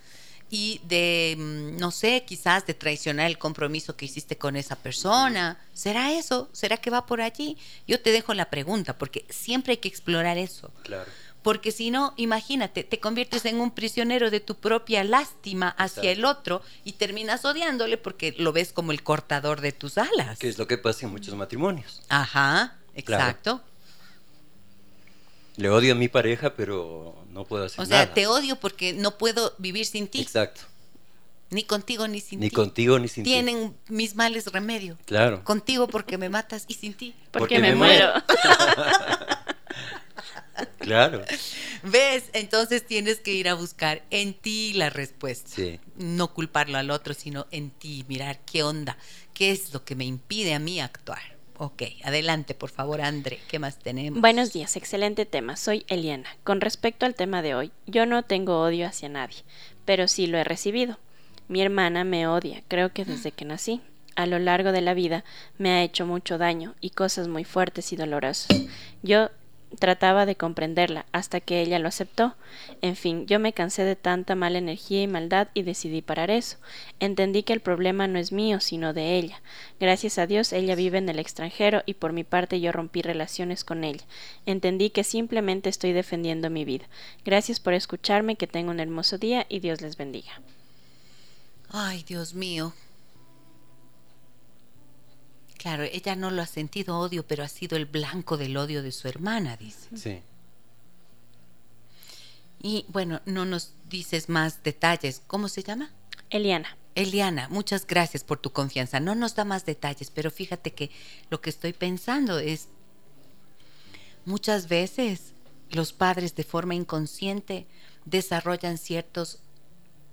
y de, mm, no sé, quizás de traicionar el compromiso que hiciste con esa persona. ¿Será eso? ¿Será que va por allí? Yo te dejo la pregunta, porque siempre hay que explorar eso. Claro. Porque si no, imagínate, te conviertes en un prisionero de tu propia lástima hacia el otro y terminas odiándole porque lo ves como el cortador de tus alas. Que es lo que pasa en muchos matrimonios. Ajá, exacto. Le odio a mi pareja, pero no puedo hacer nada. O sea, te odio porque no puedo vivir sin ti. Exacto. Ni contigo ni sin ti. Ni contigo ni sin ti. Tienen mis males remedio. Claro. Contigo porque me matas y sin ti. Porque, me, muero. claro. ¿Ves? Entonces tienes que ir a buscar en ti la respuesta. Sí. No culparlo al otro, sino en ti, mirar qué onda, qué es lo que me impide a mí actuar. Ok, adelante, por favor, André. ¿Qué más tenemos? Buenos días, excelente tema. Soy Eliana. Con respecto al tema de hoy, yo no tengo odio hacia nadie, pero sí lo he recibido. Mi hermana me odia, creo que desde que nací. A lo largo de la vida me ha hecho mucho daño y cosas muy fuertes y dolorosas. Yo Trataba de comprenderla hasta que ella lo aceptó. En fin, yo me cansé de tanta mala energía y maldad y decidí parar eso. Entendí que el problema no es mío, sino de ella. Gracias a Dios ella vive en el extranjero y por mi parte yo rompí relaciones con ella. Entendí que simplemente estoy defendiendo mi vida. Gracias por escucharme, que tenga un hermoso día y Dios les bendiga. Ay, Dios mío, Claro, ella no lo ha sentido odio, pero ha sido el blanco del odio de su hermana, dice. Sí. Y bueno, no nos dices más detalles. ¿Cómo se llama? Eliana. Eliana, muchas gracias por tu confianza. No nos da más detalles, pero fíjate que lo que estoy pensando es, muchas veces los padres de forma inconsciente desarrollan ciertos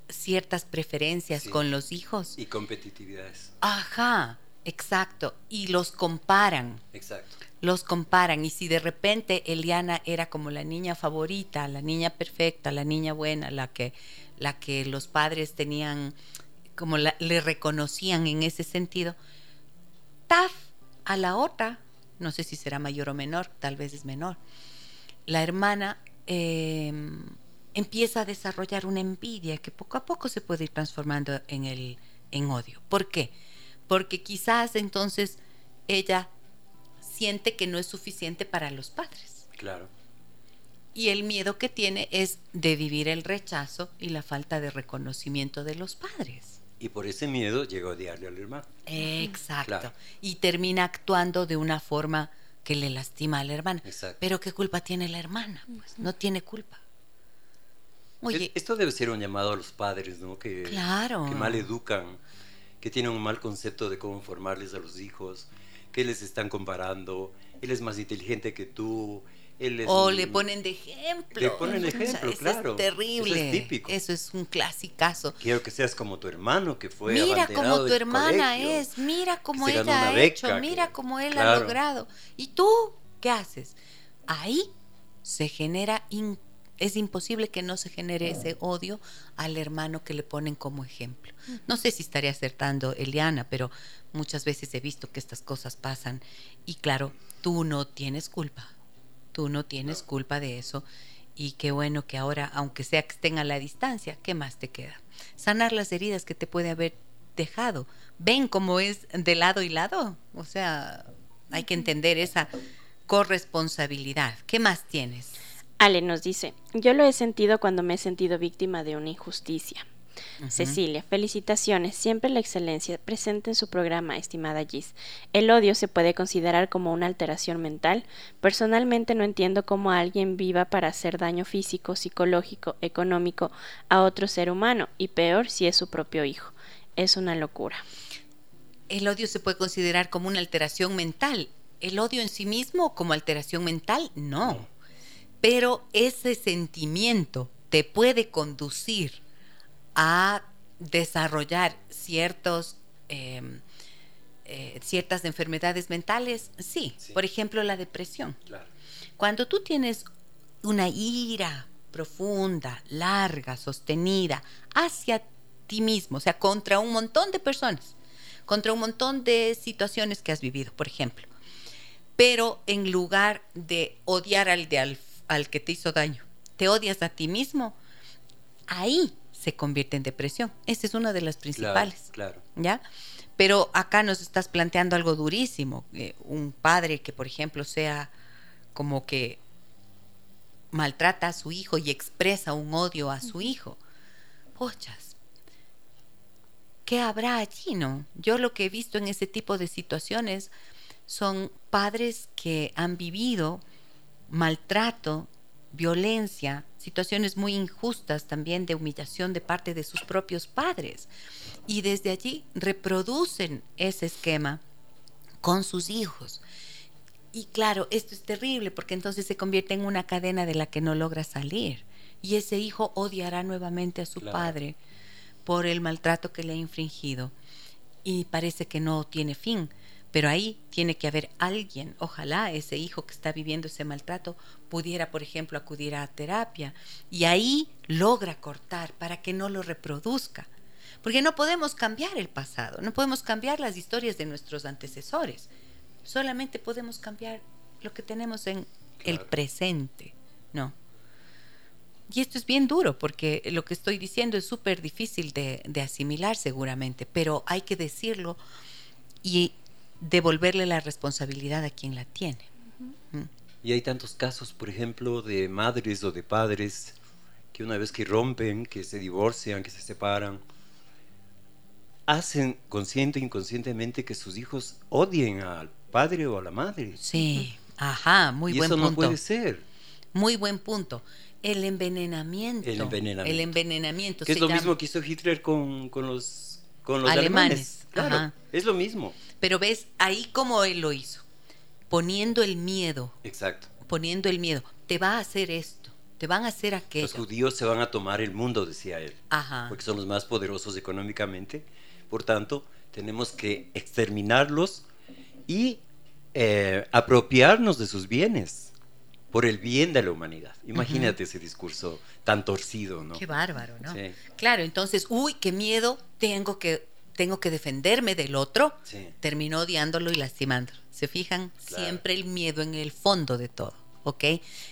ciertas preferencias con los hijos. Y competitividades. Ajá. Exacto, y los comparan. Exacto. Los comparan y si de repente Eliana era como la niña favorita, la niña perfecta, la niña buena, la que la que los padres tenían como le reconocían en ese sentido, taf a la otra, no sé si será mayor o menor, tal vez es menor. La hermana em, empieza a desarrollar una envidia que poco a poco se puede ir transformando en el en odio. ¿Por qué? Porque quizás entonces ella siente que no es suficiente para los padres. Claro. Y el miedo que tiene es de vivir el rechazo y la falta de reconocimiento de los padres. Y por ese miedo llega a odiarle al hermano. Exacto. Y termina actuando de una forma que le lastima al hermano. Exacto. Pero ¿qué culpa tiene la hermana? Pues no tiene culpa. Oye, esto debe ser un llamado a los padres, ¿no? Que, claro. que mal educan que tienen un mal concepto de cómo formarles a los hijos, que les están comparando, él es más inteligente que tú, él es O un- le ponen de ejemplo. Le ponen de O sea, ejemplo, eso claro. Es terrible. Eso es típico. Eso es un clasicazo. Quiero que seas como tu hermano que fue Mira cómo tu del hermana colegio. es, mira cómo una ha beca, hecho, mira cómo él ha claro. logrado. ¿Y tú qué haces? Ahí se genera, in- es imposible que no se genere ese odio al hermano que le ponen como ejemplo. No sé si estaría acertando Eliana, pero muchas veces he visto que estas cosas pasan y claro, tú no tienes culpa, tú no tienes culpa de eso y qué bueno que ahora, aunque sea que estén a la distancia, ¿qué más te queda? Sanar las heridas que te puede haber dejado. ¿Ven cómo es de lado y lado? O sea, hay que entender esa corresponsabilidad. ¿Qué más tienes? Ale nos dice, yo lo he sentido cuando me he sentido víctima de una injusticia. Cecilia, felicitaciones, siempre la excelencia presente en su programa, estimada Gis. El odio se puede considerar como una alteración mental. Personalmente no entiendo cómo alguien viva para hacer daño físico, psicológico, económico a otro ser humano, y peor si es su propio hijo. Es una locura. El odio se puede considerar como una alteración mental. El odio en sí mismo como alteración mental, no. Pero ese sentimiento te puede conducir a desarrollar ciertos, eh, eh, ciertas enfermedades mentales, sí. Sí. Por ejemplo, la depresión. Claro. Cuando tú tienes una ira profunda, larga, sostenida hacia ti mismo, o sea, contra un montón de personas, contra un montón de situaciones que has vivido, por ejemplo, pero en lugar de odiar al, de al, al que te hizo daño, te odias a ti mismo, ahí se convierte en depresión. Esa es una de las principales. Claro, claro. ¿ya? Pero acá nos estás planteando algo durísimo. eh, un padre que, por ejemplo, sea como que maltrata a su hijo y expresa un odio a su hijo. Pochas. ¿Qué habrá allí, no? Yo lo que he visto en ese tipo de situaciones son padres que han vivido maltrato, violencia, situaciones muy injustas también de humillación de parte de sus propios padres. Y desde allí reproducen ese esquema con sus hijos. Y claro, esto es terrible porque entonces se convierte en una cadena de la que no logra salir. Y ese hijo odiará nuevamente a su Claro. padre por el maltrato que le ha infringido. Y parece que no tiene fin. Pero ahí tiene que haber alguien, ojalá ese hijo que está viviendo ese maltrato pudiera, por ejemplo, acudir a terapia y ahí logra cortar para que no lo reproduzca. Porque no podemos cambiar el pasado, no podemos cambiar las historias de nuestros antecesores, solamente podemos cambiar lo que tenemos en el presente, ¿no? Y esto es bien duro porque lo que estoy diciendo es súper difícil de, de asimilar seguramente, pero hay que decirlo y devolverle la responsabilidad a quien la tiene. Mm. Y hay tantos casos, por ejemplo, de madres o de padres que una vez que rompen, que se divorcian, que se separan, hacen consciente e inconscientemente que sus hijos odien al padre o a la madre. Sí, ajá, muy y buen eso punto. no puede ser. Muy buen punto. El envenenamiento. El envenenamiento. El envenenamiento. Que es lo llama. mismo que hizo Hitler con, con los, con los Alemanes, alemanes. Claro, ajá. es lo mismo. Pero ves ahí cómo él lo hizo. Poniendo el miedo, Exacto. poniendo el miedo. Te va a hacer esto, te van a hacer aquello. Los judíos se van a tomar el mundo, decía él, Ajá. porque son los más poderosos económicamente. Por tanto, tenemos que exterminarlos y eh, apropiarnos de sus bienes por el bien de la humanidad. Imagínate ese discurso tan torcido, ¿no? Qué bárbaro, ¿no? Sí. Claro, entonces, uy, qué miedo, tengo que, tengo que defenderme del otro. Sí. Terminó odiándolo y lastimándolo. ¿Se fijan? Claro. Siempre el miedo en el fondo de todo, ¿ok?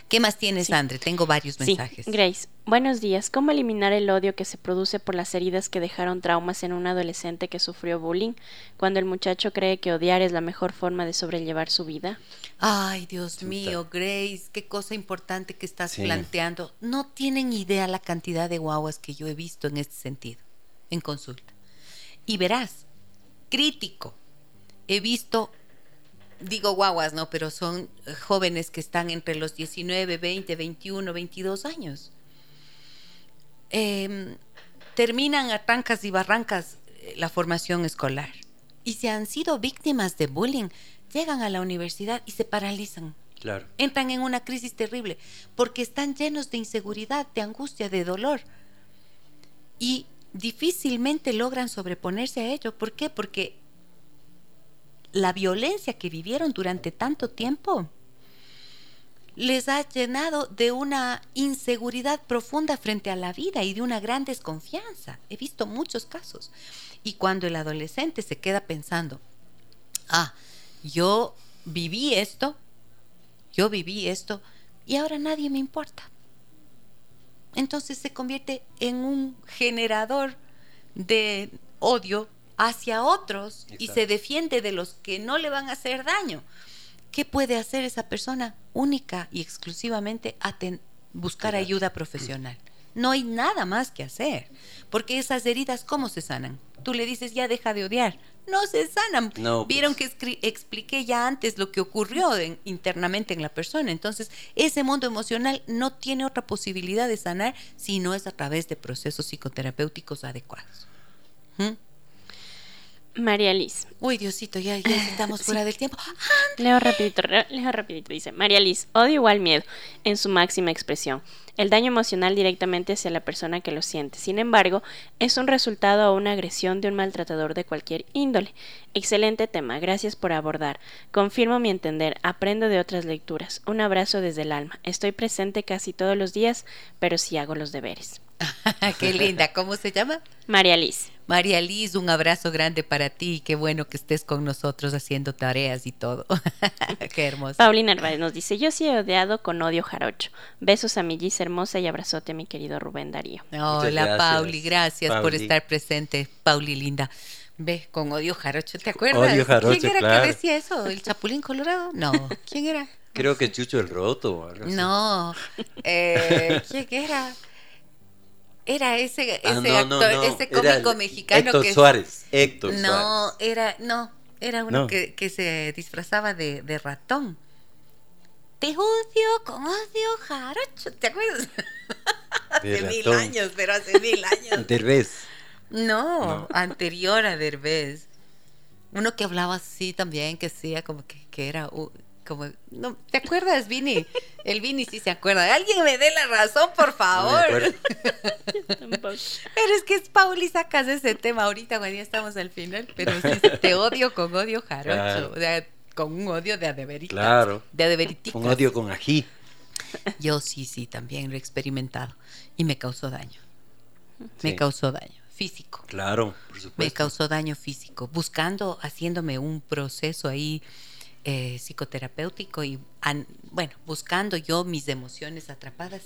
¿Qué más tienes, Sí. Andre? Tengo varios Sí, mensajes. Grace, buenos días. ¿Cómo eliminar el odio que se produce por las heridas que dejaron traumas en un adolescente que sufrió bullying cuando el muchacho cree que odiar es la mejor forma de sobrellevar su vida? Ay, Dios Chuta. mío, Grace, qué cosa importante que estás Sí. planteando. No tienen idea la cantidad de guaguas que yo he visto en este sentido, en consulta. Y verás, crítico. He visto, digo guaguas, no, pero son jóvenes que están entre los 19, 20, 21, 22 años. Em, terminan a trancas y barrancas eh, la formación escolar. Y si han sido víctimas de bullying, llegan a la universidad y se paralizan. Claro. Entran en una crisis terrible porque están llenos de inseguridad, de angustia, de dolor. Y difícilmente logran sobreponerse a ello. ¿Por qué? Porque la violencia que vivieron durante tanto tiempo les ha llenado de una inseguridad profunda frente a la vida y de una gran desconfianza. He visto muchos casos. Y cuando el adolescente se queda pensando, ah, yo viví esto, yo viví esto, y ahora nadie me importa. Entonces se convierte en un generador de odio hacia otros y se defiende de los que no le van a hacer daño. ¿Qué puede hacer esa persona única y exclusivamente buscar ayuda profesional? No hay nada más que hacer, porque esas heridas, ¿cómo se sanan? Tú le dices, ya deja de odiar. No se sanan. No, Vieron pues. que escri- expliqué ya antes lo que ocurrió en- internamente en la persona. Entonces, ese mundo emocional no tiene otra posibilidad de sanar si no es a través de procesos psicoterapéuticos adecuados. ¿Mm? María Liz. Uy, Diosito, ya, ya estamos fuera del tiempo. Leo rapidito, leo rapidito. Dice, María Liz, odio igual miedo, en su máxima expresión. El daño emocional directamente hacia la persona que lo siente. Sin embargo, es un resultado o una agresión de un maltratador de cualquier índole. Excelente tema, gracias por abordar. Confirmo mi entender, aprendo de otras lecturas. Un abrazo desde el alma. Estoy presente casi todos los días, pero sí hago los deberes. Qué linda. ¿Cómo se llama? María Liz. María Liz, un abrazo grande para ti. Qué bueno que estés con nosotros haciendo tareas y todo. Qué hermoso. Paulina Narváez nos dice, yo sí he odiado con odio jarocho. Besos a mi Gis hermosa y abrazote a mi querido Rubén Darío. Hola, gracias, Pauli, gracias por estar presente. Pauli, linda. Ve, con odio jarocho, ¿te acuerdas? Odio jarocho, ¿Quién era claro. que decía eso? ¿El Chapulín Colorado? No, ¿quién era? Creo que Chucho el Roto. o algo así. No, eh, ¿quién era? Era ese, ese Ah, no, no, actor, no. ese Era cómico el- mexicano Héctor que Suárez. Héctor no Suárez. era no era uno No. Que, que se disfrazaba de, de ratón. Te odio con odio jarocho, ¿te acuerdas? De hace mil años, pero hace mil años. Derbez. No, No. anterior a Derbez. Uno que hablaba así también, que decía como que, que era uh, como no, ¿te acuerdas, Vini? El Vini sí se acuerda. Alguien me dé la razón, por No me favor. pero es que es Pauli sacas ese tema ahorita cuando ya estamos al final, pero sí, te odio con odio jarocho, Claro. o sea, con un odio de adeverita. Claro. De adeveritica. Un odio con ají. Yo sí, sí, también lo he experimentado y me causó daño. Me causó daño físico. Claro, por supuesto. me causó daño físico, buscando, haciéndome un proceso ahí eh, psicoterapéutico y, an- bueno, buscando yo mis emociones atrapadas.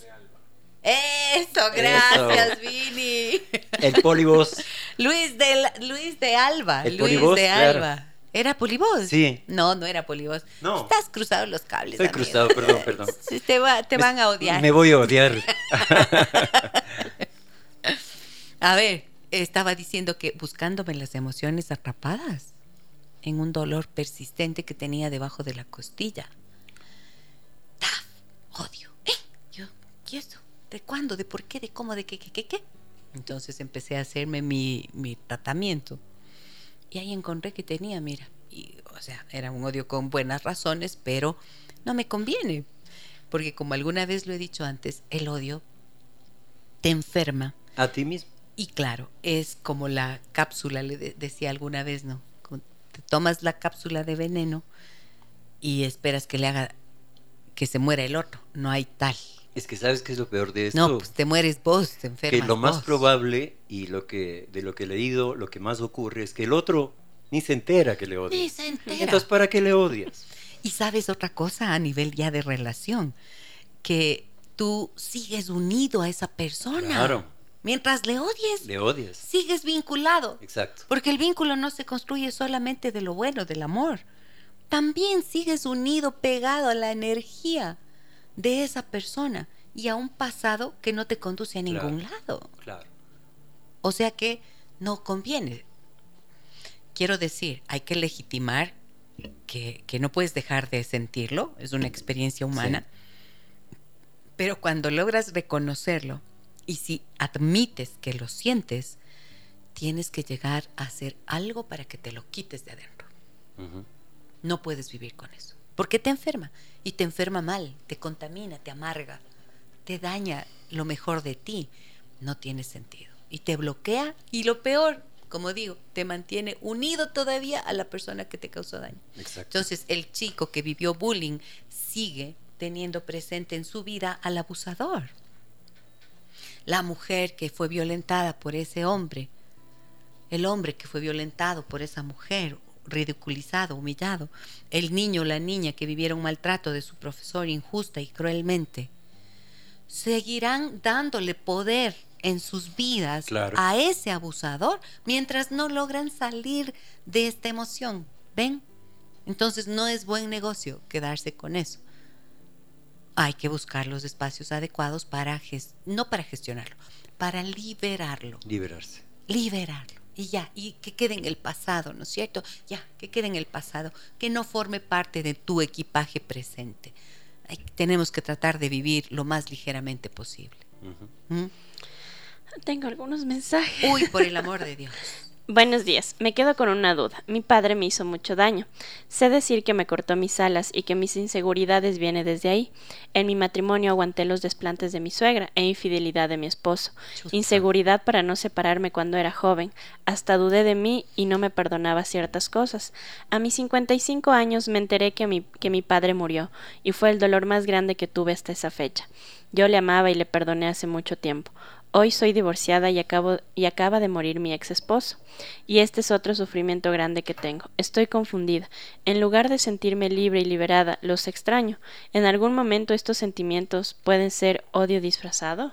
Eso, gracias, Vini. El polibos. Luis de, Luis de Alba, El Luis Polibos, de claro. Alba. ¿Era Polibos? Sí. No, no era Polibos. No. Estás cruzado los cables. Estoy amigo. cruzado, perdón, perdón. Te, va- te van a odiar. Me voy a odiar. A ver, estaba diciendo que buscándome las emociones atrapadas en un dolor persistente que tenía debajo de la costilla. ¡Taf! Odio. ¿Eh? Yo, ¿y eso? ¿De cuándo? ¿De por qué? ¿De cómo? ¿De qué? ¿Qué? ¿Qué? qué? Entonces empecé a hacerme mi, mi tratamiento. Y ahí encontré que tenía, mira, y, o sea, era un odio con buenas razones, pero no me conviene. Porque como alguna vez lo he dicho antes, el odio te enferma. A ti mismo. Y claro, es como la cápsula, le de- decía alguna vez, ¿no? Te tomas la cápsula de veneno y esperas que le haga que se muera el otro. No hay tal. Es que sabes qué es lo peor de esto. No, pues te mueres vos, te que enfermas lo más vos. probable y lo que de lo que he leído, lo que más ocurre es que el otro ni se entera que le odia. Ni se entera. Entonces, ¿para qué le odias? Y sabes otra cosa a nivel ya de relación, que tú sigues unido a esa persona. Claro. Mientras le odies, Le sigues vinculado. Exacto. Porque el vínculo no se construye solamente de lo bueno, del amor. También sigues unido, pegado a la energía de esa persona y a un pasado que no te conduce a Claro. ningún lado. Claro. O sea que no conviene. Quiero decir, hay que legitimar que, que no puedes dejar de sentirlo, es una experiencia humana, pero cuando logras reconocerlo y si admites que lo sientes, tienes que llegar a hacer algo para que te lo quites de adentro. No puedes vivir con eso. Porque te enferma. Y te enferma mal, te contamina, te amarga, te daña lo mejor de ti. No tiene sentido. Y te bloquea. Y lo peor, como digo, te mantiene unido todavía a la persona que te causó daño. Exacto. Entonces, el chico que vivió bullying sigue teniendo presente en su vida al abusador. La mujer que fue violentada por ese hombre, el hombre que fue violentado por esa mujer, ridiculizado, humillado, el niño o la niña que vivieron maltrato de su profesor injusta y cruelmente, seguirán dándole poder en sus vidas Claro. a ese abusador mientras no logran salir de esta emoción. ¿Ven? Entonces no es buen negocio quedarse con eso. Hay que buscar los espacios adecuados para, no para gestionarlo, para liberarlo Liberarse. liberarlo y ya, y que quede en el pasado, ¿no es cierto? Ya, que quede en el pasado, que no forme parte de tu equipaje presente. Hay- tenemos que tratar de vivir lo más ligeramente posible. ¿Mm? Tengo algunos mensajes. Uy, por el amor de Dios. Buenos días, me quedo con una duda. Mi padre me hizo mucho daño. Sé decir que me cortó mis alas y que mis inseguridades vienen desde ahí. En mi matrimonio aguanté los desplantes de mi suegra e infidelidad de mi esposo. Inseguridad para no separarme cuando era joven. Hasta dudé de mí y no me perdonaba ciertas cosas. A mis 55 años me enteré que mi, que mi padre murió y fue el dolor más grande que tuve hasta esa fecha. Yo le amaba y le perdoné hace mucho tiempo. Hoy soy divorciada y, acabo, y acaba de morir mi ex esposo. Y este es otro sufrimiento grande que tengo. Estoy confundida. En lugar de sentirme libre y liberada, los extraño. ¿En algún momento estos sentimientos pueden ser odio disfrazado?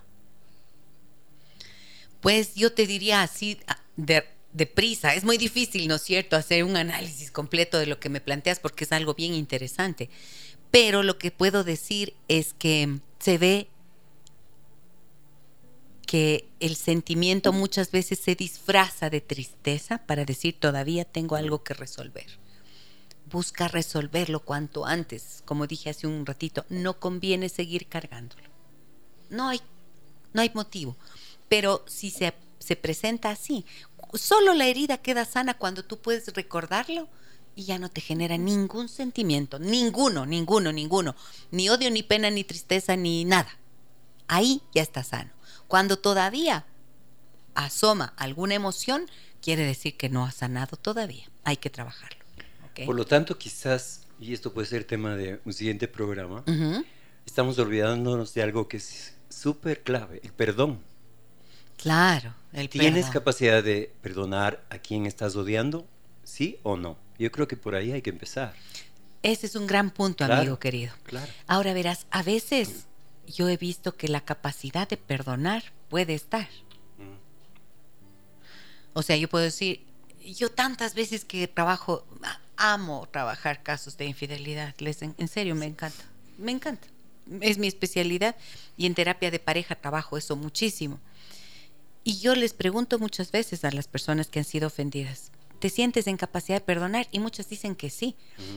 Pues yo te diría así a- de, deprisa. Es muy difícil, ¿no es cierto?, hacer un análisis completo de lo que me planteas porque es algo bien interesante. Pero lo que puedo decir es que se ve que el sentimiento muchas veces se disfraza de tristeza para decir todavía tengo algo que resolver. Busca resolverlo cuanto antes. Como dije hace un ratito, no conviene seguir cargándolo. No hay, no hay motivo. Pero si se, se presenta así, solo la herida queda sana cuando tú puedes recordarlo y ya no te genera ningún sentimiento, ninguno, ninguno, ninguno, ni odio, ni pena, ni tristeza, ni nada. Ahí ya está sano. Cuando todavía asoma alguna emoción, quiere decir que no ha sanado todavía. Hay que trabajarlo. Por lo tanto, quizás, y esto puede ser tema de un siguiente programa, estamos olvidándonos de algo que es súper clave, el perdón. Claro, el ¿Tienes perdón. capacidad de perdonar a quien estás odiando? ¿Sí o no? Yo creo que por ahí hay que empezar. Ese es un gran punto, Claro. amigo querido. Claro. Ahora verás, a veces yo he visto que la capacidad de perdonar puede estar. Mm. O sea, yo puedo decir, yo tantas veces que trabajo, amo trabajar casos de infidelidad. Les, en, en serio, me encanta. Me encanta. Es mi especialidad y en terapia de pareja trabajo eso muchísimo. Y yo les pregunto muchas veces a las personas que han sido ofendidas, ¿te sientes en capacidad de perdonar? Y muchas dicen que sí.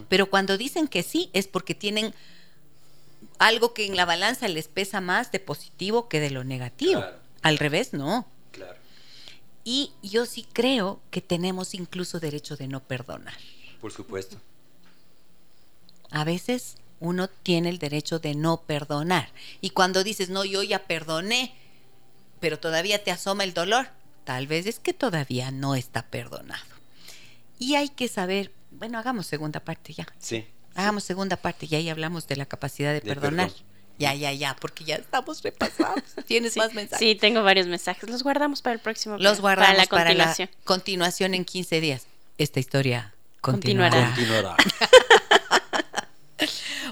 Pero cuando dicen que sí es porque tienen algo que en la balanza les pesa más de positivo que de lo negativo. Claro. Al revés, no. Claro. Y yo sí creo que tenemos incluso derecho de no perdonar. Por supuesto. A veces uno tiene el derecho de no perdonar. Y cuando dices, no, yo ya perdoné, pero todavía te asoma el dolor, tal vez es que todavía no está perdonado. Y hay que saber, bueno, hagamos segunda parte ya. Sí. Hagamos segunda parte y ahí hablamos de la capacidad de, De perdonar. perdón. Ya, ya, ya, porque ya estamos repasados. ¿Tienes Sí, más mensajes? sí, tengo varios mensajes. Los guardamos para el próximo Los pro- guardamos para la para la continuación. continuación en 15 días. Esta historia Continuará. continuará.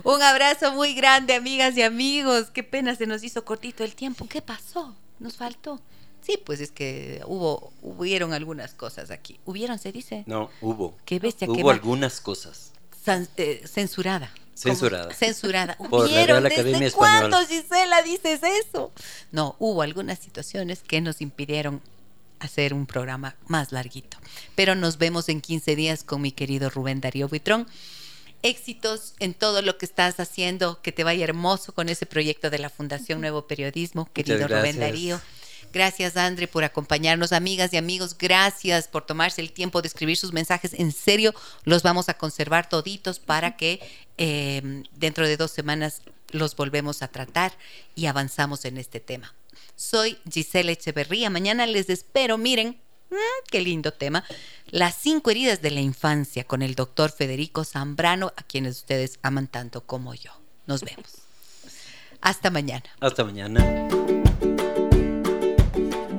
Un abrazo muy grande, amigas y amigos. Qué pena, se nos hizo cortito el tiempo. ¿Qué pasó? Nos faltó. Sí, pues es que hubo, hubieron algunas cosas aquí. ¿Hubieron, se dice? No, hubo. Qué bestia, Hubo algunas cosas. San- eh, censurada. Censurada. Censurada. Por la. Real Academia ¿Desde Española. cuándo, Gisela, dices eso? No, hubo algunas situaciones que nos impidieron hacer un programa más larguito. Pero nos vemos en 15 días con mi querido Rubén Darío Buitrón. Éxitos en todo lo que estás haciendo, que te vaya hermoso con ese proyecto de la Fundación Nuevo Periodismo, querido Rubén. Darío. Gracias, Andre, por acompañarnos. Amigas y amigos, gracias por tomarse el tiempo de escribir sus mensajes. En serio, los vamos a conservar toditos para que eh, dentro de dos semanas los volvemos a tratar y avanzamos en este tema. Soy Gisela Echeverría. Mañana les espero. Miren, mm, qué lindo tema. Las cinco heridas de la infancia con el doctor Federico Zambrano, a quienes ustedes aman tanto como yo. Nos vemos. Hasta mañana. Hasta mañana.